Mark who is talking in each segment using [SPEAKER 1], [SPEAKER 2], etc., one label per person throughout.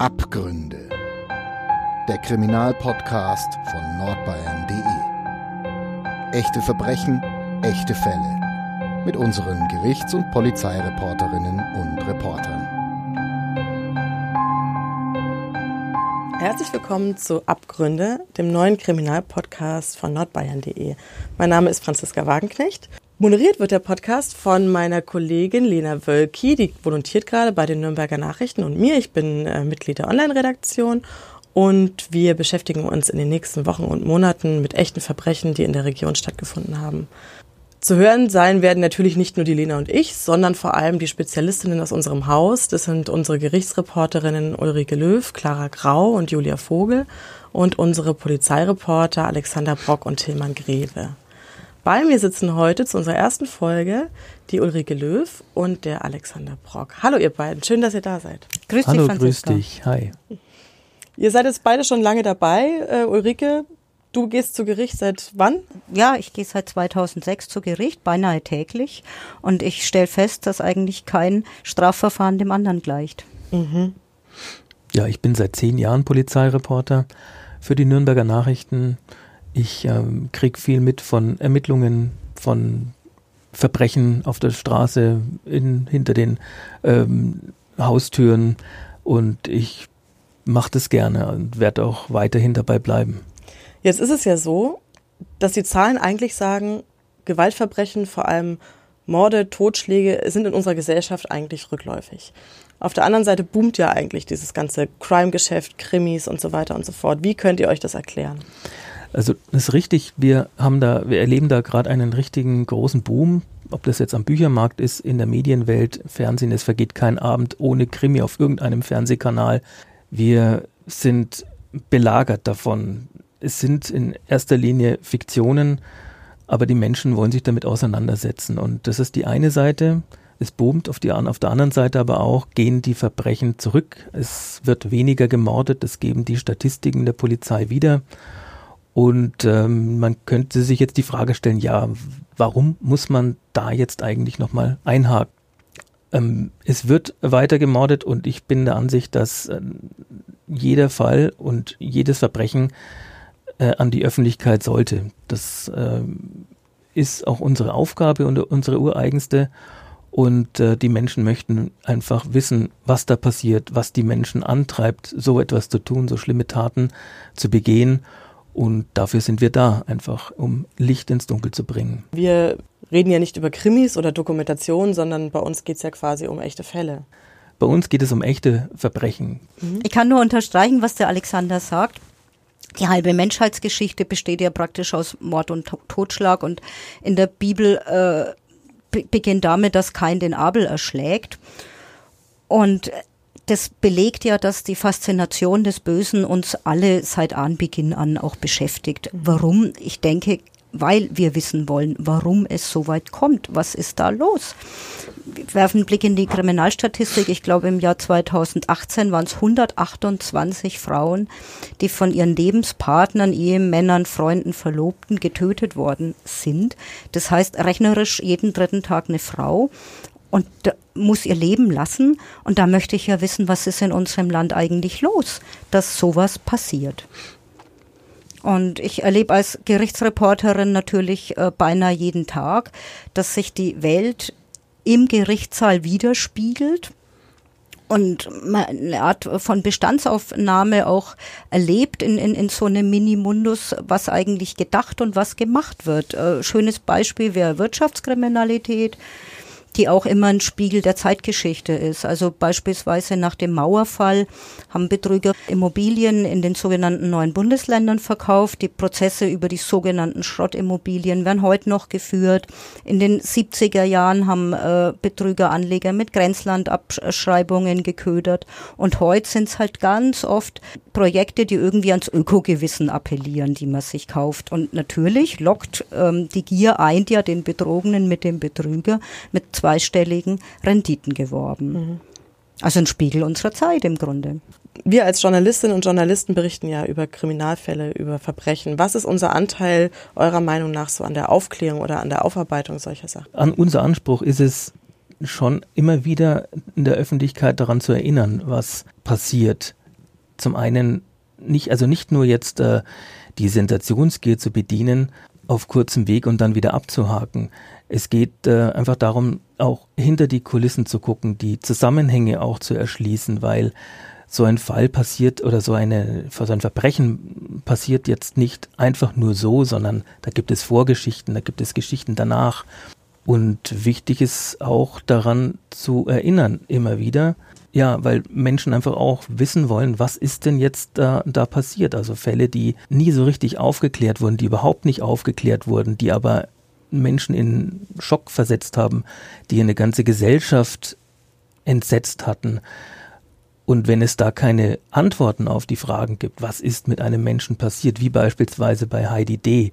[SPEAKER 1] Abgründe. Der Kriminalpodcast von nordbayern.de. Echte Verbrechen, echte Fälle. Mit unseren Gerichts- und Polizeireporterinnen und Reportern.
[SPEAKER 2] Herzlich willkommen zu Abgründe, dem neuen Kriminalpodcast von nordbayern.de. Mein Name ist Franziska Wagenknecht. Moderiert wird der Podcast von meiner Kollegin Lena Wölki, die volontiert gerade bei den Nürnberger Nachrichten und mir. Ich bin äh, Mitglied der Online-Redaktion und wir beschäftigen uns in den nächsten Wochen und Monaten mit echten Verbrechen, die in der Region stattgefunden haben. Zu hören sein werden natürlich nicht nur die Lena und ich, sondern vor allem die Spezialistinnen aus unserem Haus. Das sind unsere Gerichtsreporterinnen Ulrike Löw, Clara Grau und Julia Vogel und unsere Polizeireporter Alexander Brock und Tilman Greve. Bei mir sitzen heute zu unserer ersten Folge die Ulrike Löw und der Alexander Brock. Hallo ihr beiden, schön, dass ihr da seid.
[SPEAKER 3] Grüß dich, Hallo, Franziska. grüß dich, hi.
[SPEAKER 2] Ihr seid jetzt beide schon lange dabei. Uh, Ulrike, du gehst zu Gericht seit wann?
[SPEAKER 3] Ja, ich gehe seit 2006 zu Gericht, beinahe täglich. Und ich stelle fest, dass eigentlich kein Strafverfahren dem anderen gleicht. Mhm.
[SPEAKER 4] Ja, ich bin seit zehn Jahren Polizeireporter für die Nürnberger Nachrichten ich ähm, kriege viel mit von Ermittlungen, von Verbrechen auf der Straße, in, hinter den ähm, Haustüren und ich mache das gerne und werde auch weiterhin dabei bleiben.
[SPEAKER 2] Jetzt ist es ja so, dass die Zahlen eigentlich sagen, Gewaltverbrechen, vor allem Morde, Totschläge, sind in unserer Gesellschaft eigentlich rückläufig. Auf der anderen Seite boomt ja eigentlich dieses ganze Crime-Geschäft, Krimis und so weiter und so fort. Wie könnt ihr euch das erklären?
[SPEAKER 4] Also das ist richtig, wir haben da, wir erleben da gerade einen richtigen großen Boom, ob das jetzt am Büchermarkt ist, in der Medienwelt, Fernsehen, es vergeht kein Abend ohne Krimi auf irgendeinem Fernsehkanal. Wir sind belagert davon. Es sind in erster Linie Fiktionen, aber die Menschen wollen sich damit auseinandersetzen. Und das ist die eine Seite. Es boomt auf, die, auf der anderen Seite aber auch, gehen die Verbrechen zurück. Es wird weniger gemordet, das geben die Statistiken der Polizei wieder. Und ähm, man könnte sich jetzt die Frage stellen, ja, warum muss man da jetzt eigentlich nochmal einhaken? Ähm, es wird weiter gemordet und ich bin der Ansicht, dass äh, jeder Fall und jedes Verbrechen äh, an die Öffentlichkeit sollte. Das äh, ist auch unsere Aufgabe und unsere ureigenste. Und äh, die Menschen möchten einfach wissen, was da passiert, was die Menschen antreibt, so etwas zu tun, so schlimme Taten zu begehen. Und dafür sind wir da, einfach um Licht ins Dunkel zu bringen.
[SPEAKER 2] Wir reden ja nicht über Krimis oder Dokumentationen, sondern bei uns geht es ja quasi um echte Fälle.
[SPEAKER 4] Bei uns geht es um echte Verbrechen.
[SPEAKER 3] Mhm. Ich kann nur unterstreichen, was der Alexander sagt. Die halbe Menschheitsgeschichte besteht ja praktisch aus Mord und Totschlag und in der Bibel äh, beginnt damit, dass Kain den Abel erschlägt. Und das belegt ja, dass die Faszination des Bösen uns alle seit Anbeginn an auch beschäftigt. Warum? Ich denke, weil wir wissen wollen, warum es so weit kommt. Was ist da los? Wir werfen einen Blick in die Kriminalstatistik. Ich glaube, im Jahr 2018 waren es 128 Frauen, die von ihren Lebenspartnern, Ehemännern, Freunden, Verlobten getötet worden sind. Das heißt, rechnerisch jeden dritten Tag eine Frau und muss ihr Leben lassen. Und da möchte ich ja wissen, was ist in unserem Land eigentlich los, dass sowas passiert. Und ich erlebe als Gerichtsreporterin natürlich äh, beinahe jeden Tag, dass sich die Welt im Gerichtssaal widerspiegelt und eine Art von Bestandsaufnahme auch erlebt in, in, in so einem Minimundus, was eigentlich gedacht und was gemacht wird. Äh, schönes Beispiel wäre Wirtschaftskriminalität die auch immer ein Spiegel der Zeitgeschichte ist. Also beispielsweise nach dem Mauerfall haben Betrüger Immobilien in den sogenannten neuen Bundesländern verkauft. Die Prozesse über die sogenannten Schrottimmobilien werden heute noch geführt. In den 70er Jahren haben äh, Betrüger Anleger mit Grenzlandabschreibungen geködert. Und heute sind es halt ganz oft Projekte, die irgendwie ans Ökogewissen appellieren, die man sich kauft. Und natürlich lockt ähm, die Gier ein, ja den Betrogenen mit dem Betrüger mit zweistelligen Renditen geworben. Mhm. Also ein Spiegel unserer Zeit im Grunde.
[SPEAKER 2] Wir als Journalistinnen und Journalisten berichten ja über Kriminalfälle, über Verbrechen. Was ist unser Anteil eurer Meinung nach so an der Aufklärung oder an der Aufarbeitung solcher Sachen?
[SPEAKER 4] An unser Anspruch ist es schon immer wieder in der Öffentlichkeit daran zu erinnern, was passiert. zum einen nicht, also nicht nur jetzt äh, die Sensationsgier zu bedienen auf kurzem Weg und dann wieder abzuhaken. Es geht äh, einfach darum, auch hinter die Kulissen zu gucken, die Zusammenhänge auch zu erschließen, weil so ein Fall passiert oder so eine so ein Verbrechen passiert jetzt nicht einfach nur so, sondern da gibt es Vorgeschichten, da gibt es Geschichten danach. Und wichtig ist auch daran zu erinnern, immer wieder, ja, weil Menschen einfach auch wissen wollen, was ist denn jetzt da, da passiert? Also Fälle, die nie so richtig aufgeklärt wurden, die überhaupt nicht aufgeklärt wurden, die aber Menschen in Schock versetzt haben, die eine ganze Gesellschaft entsetzt hatten. Und wenn es da keine Antworten auf die Fragen gibt, was ist mit einem Menschen passiert, wie beispielsweise bei Heidi D.,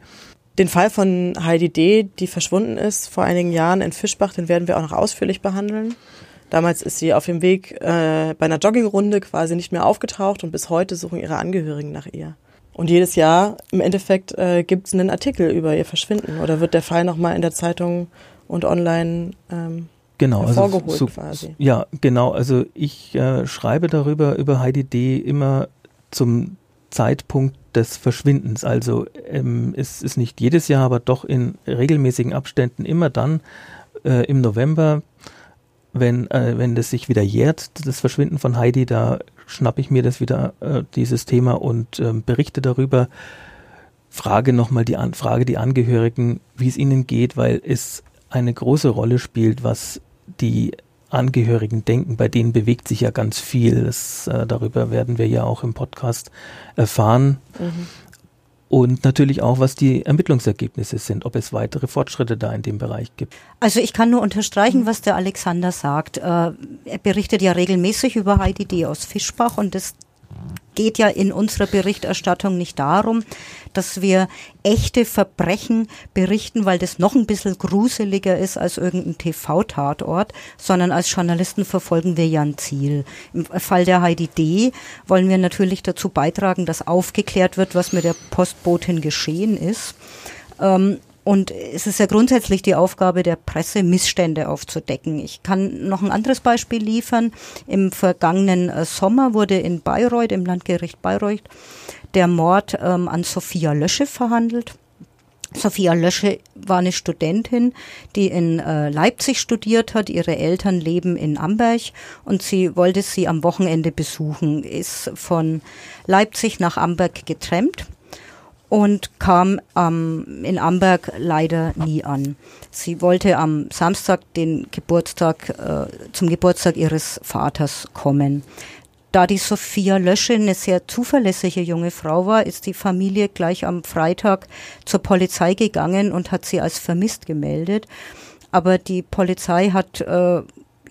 [SPEAKER 2] den Fall von Heidi D., die verschwunden ist vor einigen Jahren in Fischbach, den werden wir auch noch ausführlich behandeln. Damals ist sie auf dem Weg äh, bei einer Joggingrunde quasi nicht mehr aufgetaucht und bis heute suchen ihre Angehörigen nach ihr. Und jedes Jahr im Endeffekt äh, gibt es einen Artikel über ihr Verschwinden oder wird der Fall nochmal in der Zeitung und online ähm,
[SPEAKER 4] genau,
[SPEAKER 2] also hervorgeholt also so, quasi.
[SPEAKER 4] Ja, genau. Also ich äh, schreibe darüber, über Heidi D. immer zum Zeitpunkt des Verschwindens. Also ähm, es ist nicht jedes Jahr, aber doch in regelmäßigen Abständen immer dann äh, im November wenn, äh, wenn das sich wieder jährt, das Verschwinden von Heidi, da schnappe ich mir das wieder, äh, dieses Thema und äh, berichte darüber. Frage nochmal die, An frage die Angehörigen, wie es ihnen geht, weil es eine große Rolle spielt, was die Angehörigen denken. Bei denen bewegt sich ja ganz viel. Das, äh, darüber werden wir ja auch im Podcast erfahren. Mhm und natürlich auch, was die Ermittlungsergebnisse sind, ob es weitere Fortschritte da in dem Bereich gibt.
[SPEAKER 3] Also ich kann nur unterstreichen, was der Alexander sagt. Äh, er berichtet ja regelmäßig über Heidi D. aus Fischbach und das geht ja in unserer Berichterstattung nicht darum, dass wir echte Verbrechen berichten, weil das noch ein bisschen gruseliger ist als irgendein TV-Tatort, sondern als Journalisten verfolgen wir ja ein Ziel. Im Fall der Heidi D. wollen wir natürlich dazu beitragen, dass aufgeklärt wird, was mit der Postbotin geschehen ist. Ähm, und es ist ja grundsätzlich die Aufgabe der Presse, Missstände aufzudecken. Ich kann noch ein anderes Beispiel liefern. Im vergangenen äh, Sommer wurde in Bayreuth, im Landgericht Bayreuth, der Mord ähm, an Sophia Lösche verhandelt. Sophia Lösche war eine Studentin, die in äh, Leipzig studiert hat. Ihre Eltern leben in Amberg und sie wollte sie am Wochenende besuchen, ist von Leipzig nach Amberg getrennt und kam ähm, in Amberg leider nie an. Sie wollte am Samstag den Geburtstag äh, zum Geburtstag ihres Vaters kommen. Da die Sophia Lösche eine sehr zuverlässige junge Frau war, ist die Familie gleich am Freitag zur Polizei gegangen und hat sie als vermisst gemeldet. Aber die Polizei hat äh,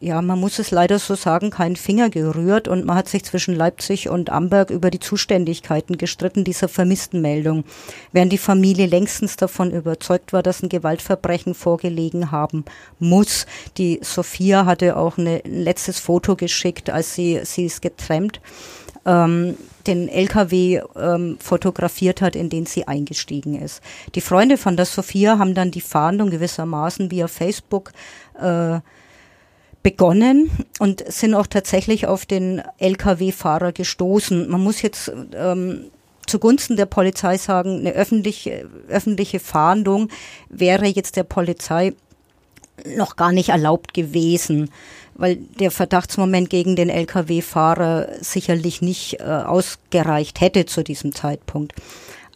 [SPEAKER 3] ja, man muss es leider so sagen, keinen Finger gerührt und man hat sich zwischen Leipzig und Amberg über die Zuständigkeiten gestritten dieser vermissten Meldung, während die Familie längstens davon überzeugt war, dass ein Gewaltverbrechen vorgelegen haben muss. Die Sophia hatte auch eine, ein letztes Foto geschickt, als sie, sie ist getrennt. Ähm, den LKW ähm, fotografiert hat, in den sie eingestiegen ist. Die Freunde von der Sophia haben dann die Fahndung gewissermaßen via Facebook äh, begonnen und sind auch tatsächlich auf den Lkw-Fahrer gestoßen. Man muss jetzt ähm, zugunsten der Polizei sagen, eine öffentliche, öffentliche Fahndung wäre jetzt der Polizei noch gar nicht erlaubt gewesen, weil der Verdachtsmoment gegen den Lkw-Fahrer sicherlich nicht äh, ausgereicht hätte zu diesem Zeitpunkt.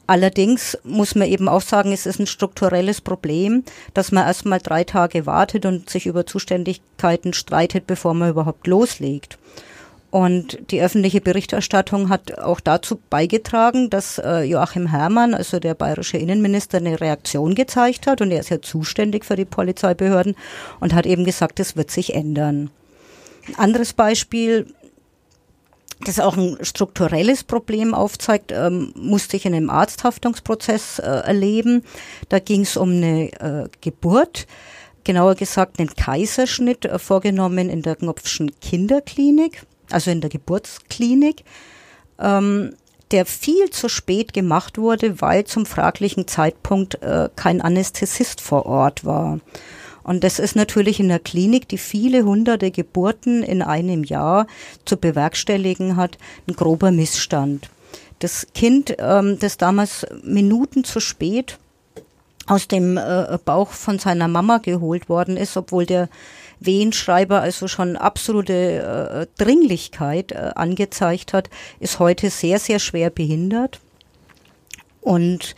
[SPEAKER 3] Allerdings muss man eben auch sagen, es ist ein strukturelles Problem, dass man erstmal drei Tage wartet und sich über Zuständigkeiten streitet, bevor man überhaupt loslegt. Und die öffentliche Berichterstattung hat auch dazu beigetragen, dass äh, Joachim Herrmann, also der bayerische Innenminister, eine Reaktion gezeigt hat. Und er ist ja zuständig für die Polizeibehörden und hat eben gesagt, es wird sich ändern. Ein anderes Beispiel, das auch ein strukturelles Problem aufzeigt, ähm, musste ich in einem Arzthaftungsprozess äh, erleben. Da ging es um eine äh, Geburt, genauer gesagt einen Kaiserschnitt, äh, vorgenommen in der Knopfschen Kinderklinik, also in der Geburtsklinik, ähm, der viel zu spät gemacht wurde, weil zum fraglichen Zeitpunkt äh, kein Anästhesist vor Ort war. Und das ist natürlich in der Klinik, die viele hunderte Geburten in einem Jahr zu bewerkstelligen hat, ein grober Missstand. Das Kind, ähm, das damals Minuten zu spät aus dem äh, Bauch von seiner Mama geholt worden ist, obwohl der Wehenschreiber also schon absolute äh, Dringlichkeit äh, angezeigt hat, ist heute sehr, sehr schwer behindert. Und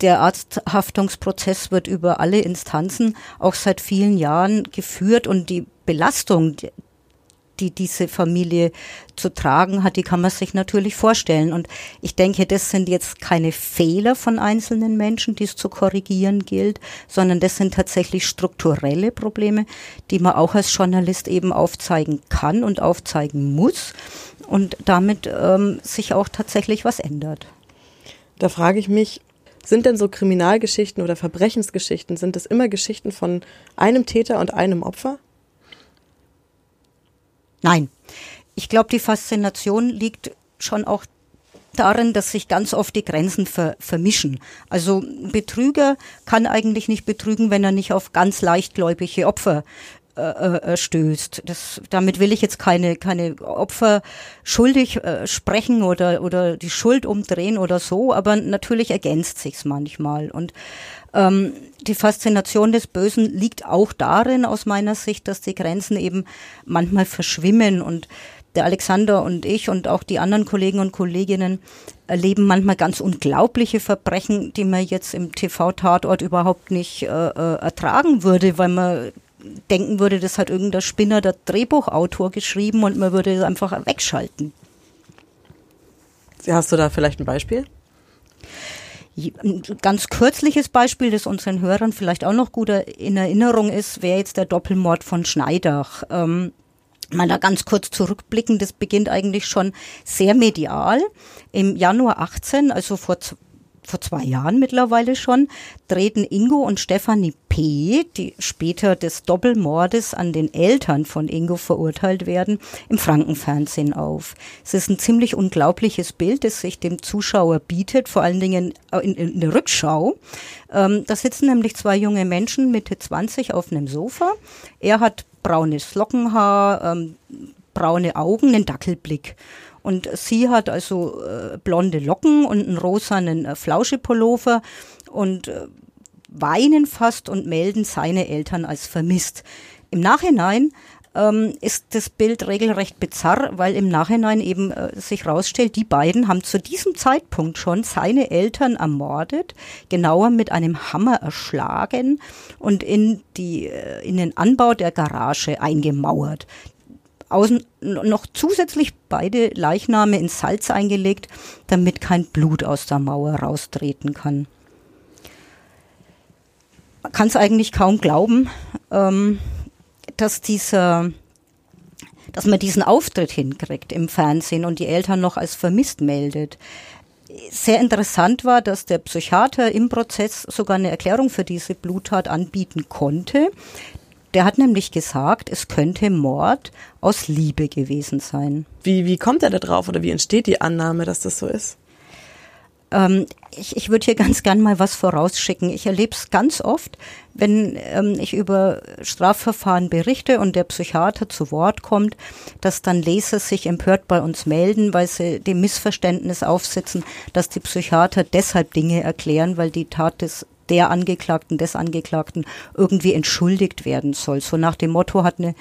[SPEAKER 3] der Arzthaftungsprozess wird über alle Instanzen auch seit vielen Jahren geführt und die Belastung, die diese Familie zu tragen hat, die kann man sich natürlich vorstellen. Und ich denke, das sind jetzt keine Fehler von einzelnen Menschen, die es zu korrigieren gilt, sondern das sind tatsächlich strukturelle Probleme, die man auch als Journalist eben aufzeigen kann und aufzeigen muss und damit ähm, sich auch tatsächlich was ändert.
[SPEAKER 2] Da frage ich mich, sind denn so Kriminalgeschichten oder Verbrechensgeschichten, sind es immer Geschichten von einem Täter und einem Opfer?
[SPEAKER 3] Nein. Ich glaube, die Faszination liegt schon auch darin, dass sich ganz oft die Grenzen ver vermischen. Also ein Betrüger kann eigentlich nicht betrügen, wenn er nicht auf ganz leichtgläubige Opfer äh, stößt. Das, damit will ich jetzt keine, keine Opfer schuldig äh, sprechen oder, oder die Schuld umdrehen oder so, aber natürlich ergänzt sich's manchmal. Und ähm, die Faszination des Bösen liegt auch darin, aus meiner Sicht, dass die Grenzen eben manchmal verschwimmen und der Alexander und ich und auch die anderen Kollegen und Kolleginnen erleben manchmal ganz unglaubliche Verbrechen, die man jetzt im TV-Tatort überhaupt nicht äh, äh, ertragen würde, weil man denken würde, das hat irgendein Spinner, der Drehbuchautor geschrieben und man würde es einfach wegschalten.
[SPEAKER 2] Hast du da vielleicht ein Beispiel?
[SPEAKER 3] Ein ganz kürzliches Beispiel, das unseren Hörern vielleicht auch noch gut in Erinnerung ist, wäre jetzt der Doppelmord von Schneidach. Ähm, mal da ganz kurz zurückblicken, das beginnt eigentlich schon sehr medial. Im Januar 18, also vor vor zwei Jahren mittlerweile schon, treten Ingo und Stefanie P., die später des Doppelmordes an den Eltern von Ingo verurteilt werden, im Frankenfernsehen auf. Es ist ein ziemlich unglaubliches Bild, das sich dem Zuschauer bietet, vor allen Dingen in, in der Rückschau. Ähm, da sitzen nämlich zwei junge Menschen Mitte 20 auf einem Sofa. Er hat braunes Lockenhaar, ähm, braune Augen, einen Dackelblick. Und sie hat also äh, blonde Locken und einen rosanen äh, Flauschepullover und äh, weinen fast und melden seine Eltern als vermisst. Im Nachhinein ähm, ist das Bild regelrecht bizarr, weil im Nachhinein eben äh, sich rausstellt, die beiden haben zu diesem Zeitpunkt schon seine Eltern ermordet, genauer mit einem Hammer erschlagen und in die äh, in den Anbau der Garage eingemauert außen noch zusätzlich beide Leichname in Salz eingelegt, damit kein Blut aus der Mauer raustreten kann. Man kann es eigentlich kaum glauben, ähm, dass dieser dass man diesen Auftritt hinkriegt im Fernsehen und die Eltern noch als vermisst meldet. Sehr interessant war, dass der Psychiater im Prozess sogar eine Erklärung für diese Bluttat anbieten konnte. Der hat nämlich gesagt, es könnte Mord aus Liebe gewesen sein.
[SPEAKER 2] Wie, wie kommt er da drauf oder wie entsteht die Annahme, dass das so ist?
[SPEAKER 3] Ähm, ich ich würde hier ganz gern mal was vorausschicken. Ich erlebe es ganz oft, wenn ähm, ich über Strafverfahren berichte und der Psychiater zu Wort kommt, dass dann Leser sich empört bei uns melden, weil sie dem Missverständnis aufsitzen, dass die Psychiater deshalb Dinge erklären, weil die Tat des der Angeklagten, des Angeklagten irgendwie entschuldigt werden soll. So nach dem Motto hat eine,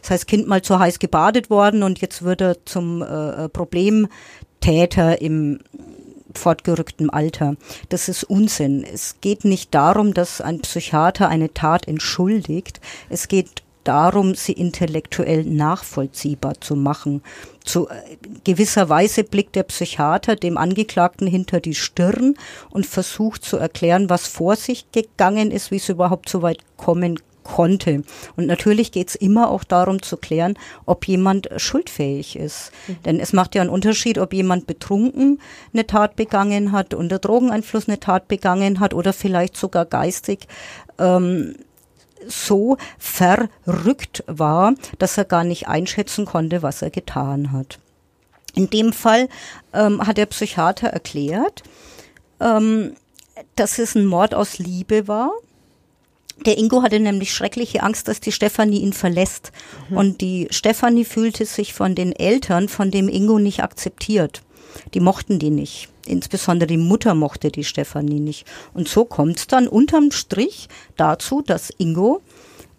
[SPEAKER 3] das heißt Kind mal zu heiß gebadet worden und jetzt wird er zum äh, Problemtäter im fortgerückten Alter. Das ist Unsinn. Es geht nicht darum, dass ein Psychiater eine Tat entschuldigt. Es geht darum, sie intellektuell nachvollziehbar zu machen. Zu äh, gewisser Weise blickt der Psychiater dem Angeklagten hinter die Stirn und versucht zu erklären, was vor sich gegangen ist, wie es überhaupt so weit kommen konnte. Und natürlich geht es immer auch darum zu klären, ob jemand schuldfähig ist. Mhm. Denn es macht ja einen Unterschied, ob jemand betrunken eine Tat begangen hat, unter Drogeneinfluss eine Tat begangen hat oder vielleicht sogar geistig ähm, so verrückt war, dass er gar nicht einschätzen konnte, was er getan hat. In dem Fall ähm, hat der Psychiater erklärt, ähm, dass es ein Mord aus Liebe war. Der Ingo hatte nämlich schreckliche Angst, dass die Stefanie ihn verlässt. Mhm. Und die Stefanie fühlte sich von den Eltern, von dem Ingo nicht akzeptiert. Die mochten die nicht. Insbesondere die Mutter mochte die Stefanie nicht. Und so kommt es dann unterm Strich dazu, dass Ingo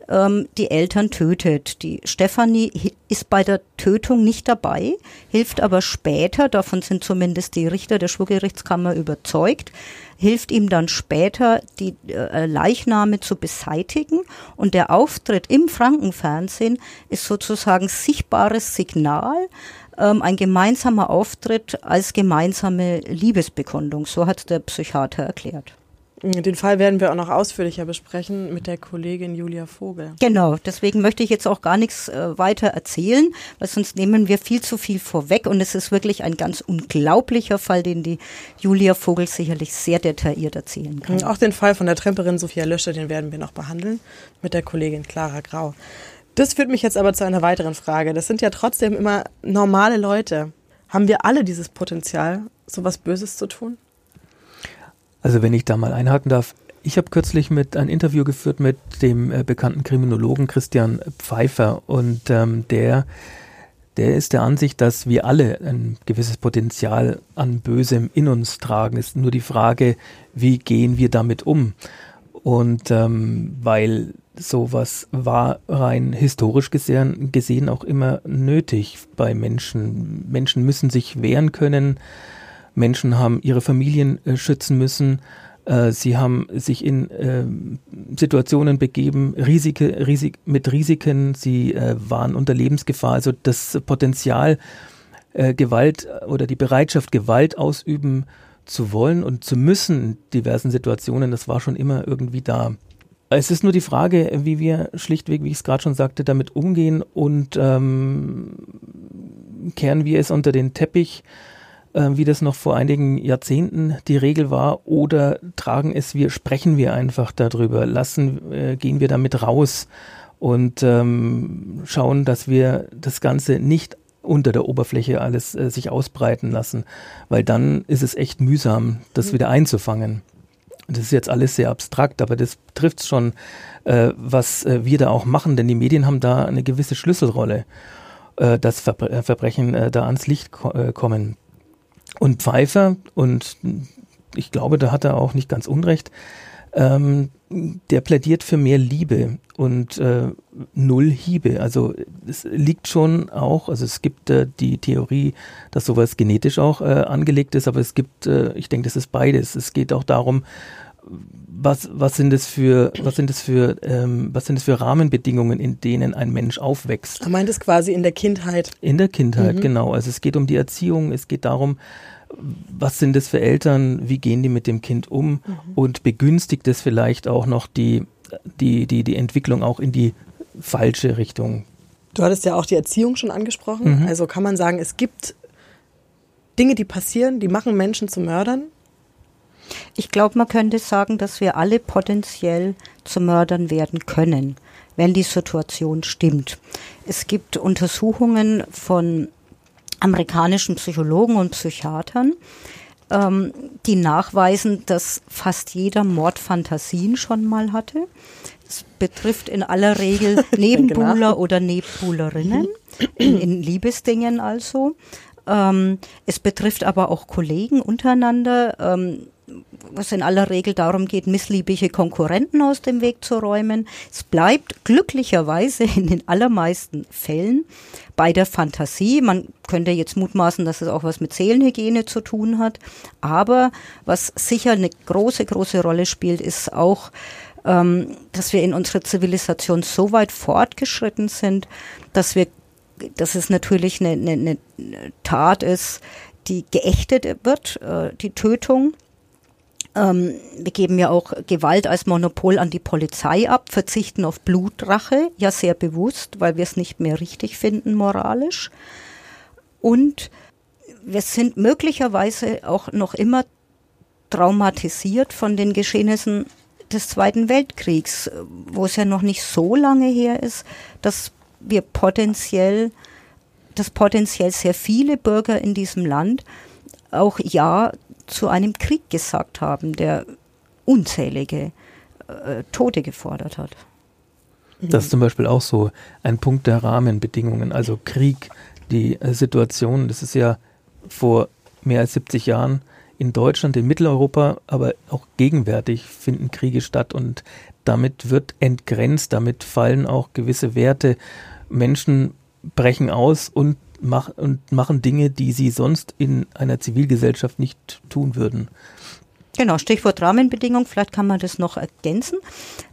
[SPEAKER 3] ähm, die Eltern tötet. Die Stefanie ist bei der Tötung nicht dabei, hilft aber später, davon sind zumindest die Richter der Schwurgerichtskammer überzeugt, hilft ihm dann später, die äh, Leichname zu beseitigen. Und der Auftritt im Frankenfernsehen ist sozusagen sichtbares Signal, ähm, ein gemeinsamer Auftritt als gemeinsame Liebesbekundung. So hat der Psychiater erklärt.
[SPEAKER 2] Den Fall werden wir auch noch ausführlicher besprechen mit der Kollegin Julia Vogel.
[SPEAKER 3] Genau, deswegen möchte ich jetzt auch gar nichts äh, weiter erzählen, weil sonst nehmen wir viel zu viel vorweg und es ist wirklich ein ganz unglaublicher Fall, den die Julia Vogel sicherlich sehr detailliert erzählen kann.
[SPEAKER 2] Auch den Fall von der Tremperin Sophia Löscher, den werden wir noch behandeln mit der Kollegin Clara Grau. Das führt mich jetzt aber zu einer weiteren Frage. Das sind ja trotzdem immer normale Leute. Haben wir alle dieses Potenzial, so was Böses zu tun?
[SPEAKER 4] Also wenn ich da mal einhaken darf, ich habe kürzlich mit ein Interview geführt mit dem äh, bekannten Kriminologen Christian Pfeiffer und ähm, der der ist der Ansicht, dass wir alle ein gewisses Potenzial an Bösem in uns tragen. Es ist nur die Frage, wie gehen wir damit um? Und ähm, weil sowas war rein historisch gesehen, gesehen auch immer nötig bei Menschen. Menschen müssen sich wehren können Menschen haben ihre Familien äh, schützen müssen. Äh, sie haben sich in äh, Situationen begeben, Risike, Risik, mit Risiken. Sie äh, waren unter Lebensgefahr. Also das Potenzial, äh, Gewalt oder die Bereitschaft, Gewalt ausüben zu wollen und zu müssen in diversen Situationen, das war schon immer irgendwie da. Es ist nur die Frage, wie wir schlichtweg, wie ich es gerade schon sagte, damit umgehen und ähm, kehren wir es unter den Teppich äh, wie das noch vor einigen Jahrzehnten die Regel war, oder tragen es wir, sprechen wir einfach darüber, lassen, äh, gehen wir damit raus und ähm, schauen, dass wir das Ganze nicht unter der Oberfläche alles äh, sich ausbreiten lassen, weil dann ist es echt mühsam, das mhm. wieder einzufangen. Das ist jetzt alles sehr abstrakt, aber das trifft schon, äh, was äh, wir da auch machen, denn die Medien haben da eine gewisse Schlüsselrolle, äh, dass Verbre äh, Verbrechen äh, da ans Licht ko äh, kommen. Und Pfeiffer, und ich glaube, da hat er auch nicht ganz unrecht, ähm, der plädiert für mehr Liebe und äh, null Hiebe. Also es liegt schon auch, also es gibt äh, die Theorie, dass sowas genetisch auch äh, angelegt ist, aber es gibt, äh, ich denke, das ist beides. Es geht auch darum, was, was sind es für, was sind es für, ähm, was sind es für Rahmenbedingungen, in denen ein Mensch aufwächst?
[SPEAKER 2] Du meint es quasi in der Kindheit.
[SPEAKER 4] In der Kindheit, mhm. genau. Also es geht um die Erziehung, es geht darum, was sind es für Eltern, wie gehen die mit dem Kind um mhm. und begünstigt es vielleicht auch noch die, die, die, die Entwicklung auch in die falsche Richtung.
[SPEAKER 2] Du hattest ja auch die Erziehung schon angesprochen. Mhm. Also kann man sagen, es gibt Dinge, die passieren, die machen Menschen zu Mördern
[SPEAKER 3] ich glaube, man könnte sagen, dass wir alle potenziell zu Mördern werden können, wenn die Situation stimmt. Es gibt Untersuchungen von amerikanischen Psychologen und Psychiatern, ähm, die nachweisen, dass fast jeder Mord Fantasien schon mal hatte. Es betrifft in aller Regel Nebenbuhler oder Nebenbuhlerinnen, in, in Liebesdingen also. Ähm, es betrifft aber auch Kollegen untereinander. Ähm, was in aller Regel darum geht, missliebige Konkurrenten aus dem Weg zu räumen. Es bleibt glücklicherweise in den allermeisten Fällen bei der Fantasie. Man könnte jetzt mutmaßen, dass es auch was mit Seelenhygiene zu tun hat. Aber was sicher eine große, große Rolle spielt, ist auch, ähm, dass wir in unserer Zivilisation so weit fortgeschritten sind, dass wir, dass es natürlich eine, eine, eine Tat ist, die geächtet wird, äh, die Tötung ähm, wir geben ja auch Gewalt als Monopol an die Polizei ab, verzichten auf Blutrache, ja sehr bewusst, weil wir es nicht mehr richtig finden moralisch. Und wir sind möglicherweise auch noch immer traumatisiert von den Geschehnissen des Zweiten Weltkriegs, wo es ja noch nicht so lange her ist, dass wir potenziell, dass potenziell sehr viele Bürger in diesem Land auch Ja zu einem Krieg gesagt haben, der unzählige äh, Tote gefordert hat.
[SPEAKER 4] Das ist zum Beispiel auch so ein Punkt der Rahmenbedingungen, also Krieg, die äh, Situation, das ist ja vor mehr als 70 Jahren in Deutschland, in Mitteleuropa, aber auch gegenwärtig finden Kriege statt und damit wird entgrenzt, damit fallen auch gewisse Werte. Menschen brechen aus und, mach, und machen Dinge, die sie sonst in einer Zivilgesellschaft nicht tun würden.
[SPEAKER 3] Genau, Stichwort Rahmenbedingungen, vielleicht kann man das noch ergänzen.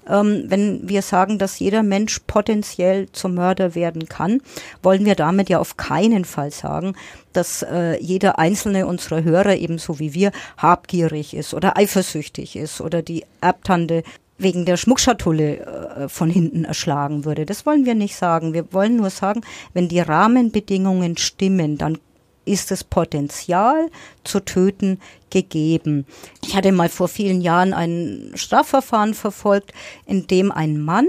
[SPEAKER 3] Ähm, wenn wir sagen, dass jeder Mensch potenziell zum Mörder werden kann, wollen wir damit ja auf keinen Fall sagen, dass äh, jeder einzelne unserer Hörer ebenso wie wir habgierig ist oder eifersüchtig ist oder die Erbtante wegen der Schmuckschatulle äh, von hinten erschlagen würde. Das wollen wir nicht sagen. Wir wollen nur sagen, wenn die Rahmenbedingungen stimmen, dann ist das Potenzial zu töten gegeben. Ich hatte mal vor vielen Jahren ein Strafverfahren verfolgt, in dem ein Mann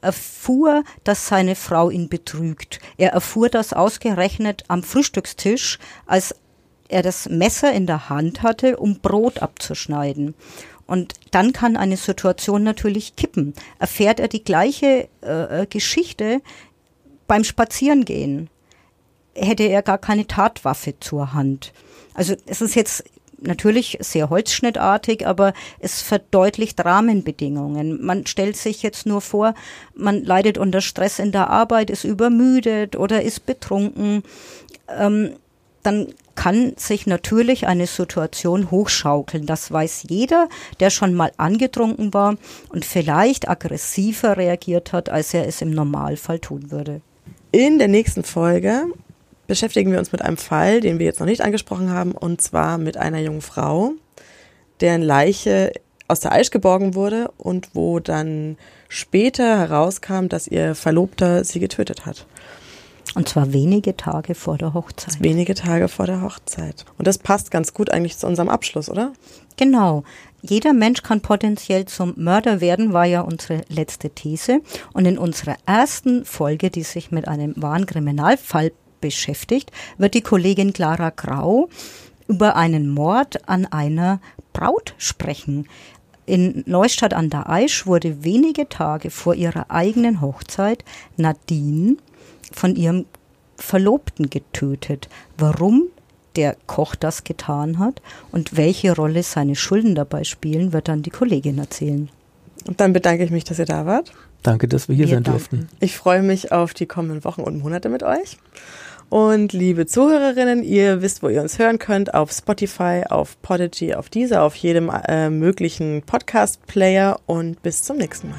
[SPEAKER 3] erfuhr, dass seine Frau ihn betrügt. Er erfuhr das ausgerechnet am Frühstückstisch, als er das Messer in der Hand hatte, um Brot abzuschneiden. Und dann kann eine Situation natürlich kippen. Erfährt er die gleiche äh, Geschichte beim Spazierengehen hätte er gar keine Tatwaffe zur Hand. Also es ist jetzt natürlich sehr holzschnittartig, aber es verdeutlicht Rahmenbedingungen. Man stellt sich jetzt nur vor, man leidet unter Stress in der Arbeit, ist übermüdet oder ist betrunken. Ähm, dann kann sich natürlich eine Situation hochschaukeln. Das weiß jeder, der schon mal angetrunken war und vielleicht aggressiver reagiert hat, als er es im Normalfall tun würde.
[SPEAKER 2] In der nächsten Folge beschäftigen wir uns mit einem Fall, den wir jetzt noch nicht angesprochen haben, und zwar mit einer jungen Frau, deren Leiche aus der Eisch geborgen wurde und wo dann später herauskam, dass ihr Verlobter sie getötet hat.
[SPEAKER 3] Und zwar wenige Tage vor der Hochzeit.
[SPEAKER 2] Wenige Tage vor der Hochzeit. Und das passt ganz gut eigentlich zu unserem Abschluss, oder?
[SPEAKER 3] Genau. Jeder Mensch kann potenziell zum Mörder werden, war ja unsere letzte These. Und in unserer ersten Folge, die sich mit einem wahren Kriminalfall beschäftigt, wird die Kollegin Clara Grau über einen Mord an einer Braut sprechen. In Neustadt an der Aisch wurde wenige Tage vor ihrer eigenen Hochzeit Nadine von ihrem Verlobten getötet. Warum der Koch das getan hat und welche Rolle seine Schulden dabei spielen, wird dann die Kollegin erzählen.
[SPEAKER 2] Und dann bedanke ich mich, dass ihr da wart.
[SPEAKER 4] Danke, dass wir hier wir sein danken. durften.
[SPEAKER 2] Ich freue mich auf die kommenden Wochen und Monate mit euch. Und liebe Zuhörerinnen, ihr wisst, wo ihr uns hören könnt, auf Spotify, auf Podigy, auf dieser, auf jedem äh, möglichen Podcast-Player und bis zum nächsten Mal.